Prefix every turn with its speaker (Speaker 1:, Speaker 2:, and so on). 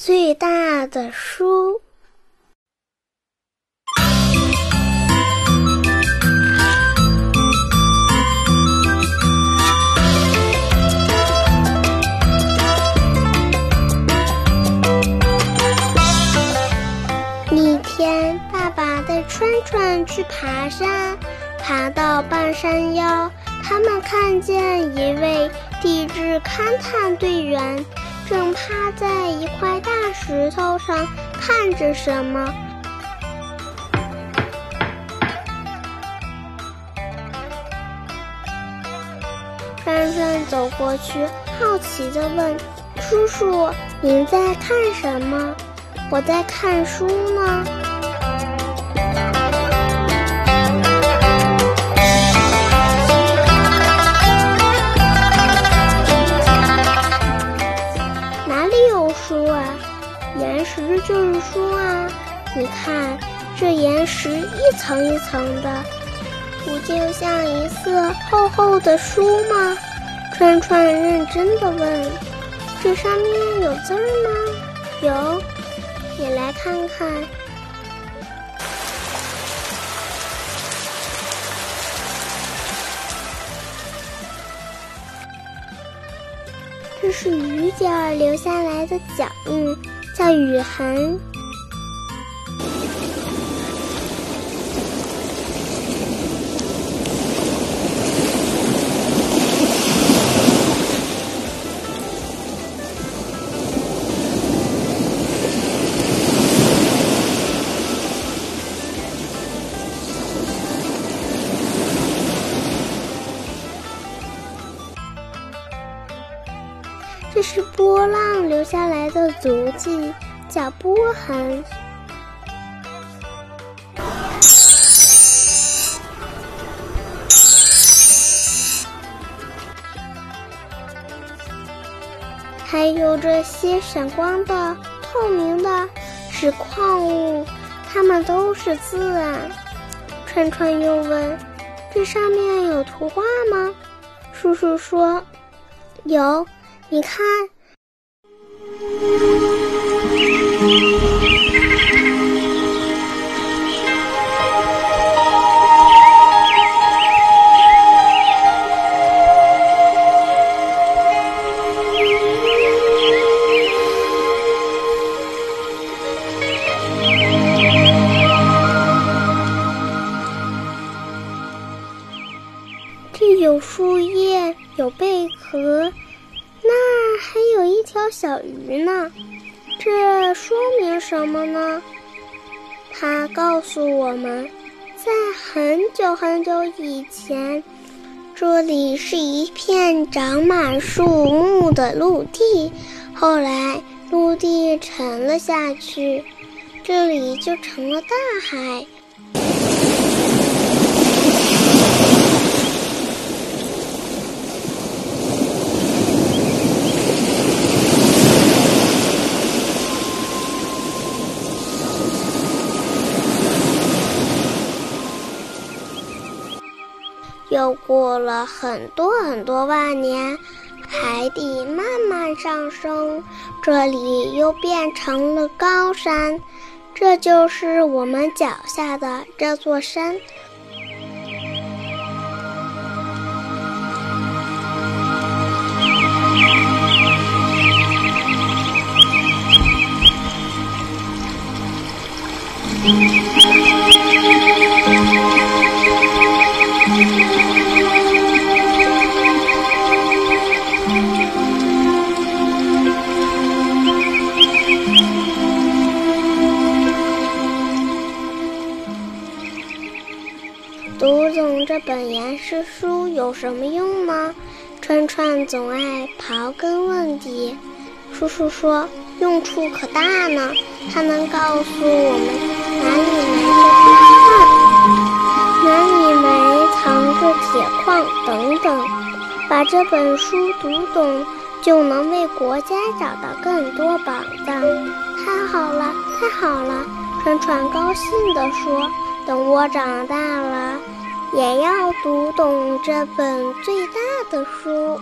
Speaker 1: 最大的书。一天，爸爸带川川去爬山，爬到半山腰，他们看见一位地质勘探队员。正趴在一块石头上看着什么。川川走过去，好奇的问：“叔叔，您在看什么？”“我在看书呢。”岩石就是书啊！你看，这岩石一层一层的，不就像一册厚厚的书吗？川川认真的问：“这上面有字吗？”“有，你来看看。”这是雨点儿留下来的脚印。夏雨涵。这是波浪留下来的足迹。叫波痕，还有这些闪光的、透明的，是矿物，它们都是字啊。川川又问：“这上面有图画吗？”叔叔说：“有，你看。”这有树叶，有贝壳，那还有一条小鱼呢。这说明什么呢？它告诉我们，在很久很久以前，这里是一片长满树木的陆地。后来陆地沉了下去，这里就成了大海。又过了很多很多万年，海底慢慢上升，这里又变成了高山，这就是我们脚下的这座山。这本岩石书有什么用呢？川川总爱刨根问底。叔叔说，用处可大呢。它能告诉我们哪里埋着金矿，哪里埋藏着铁矿等等。把这本书读懂，就能为国家找到更多宝藏。太好了，太好了！川川高兴地说。等我长大了，也要读懂这本最大的书。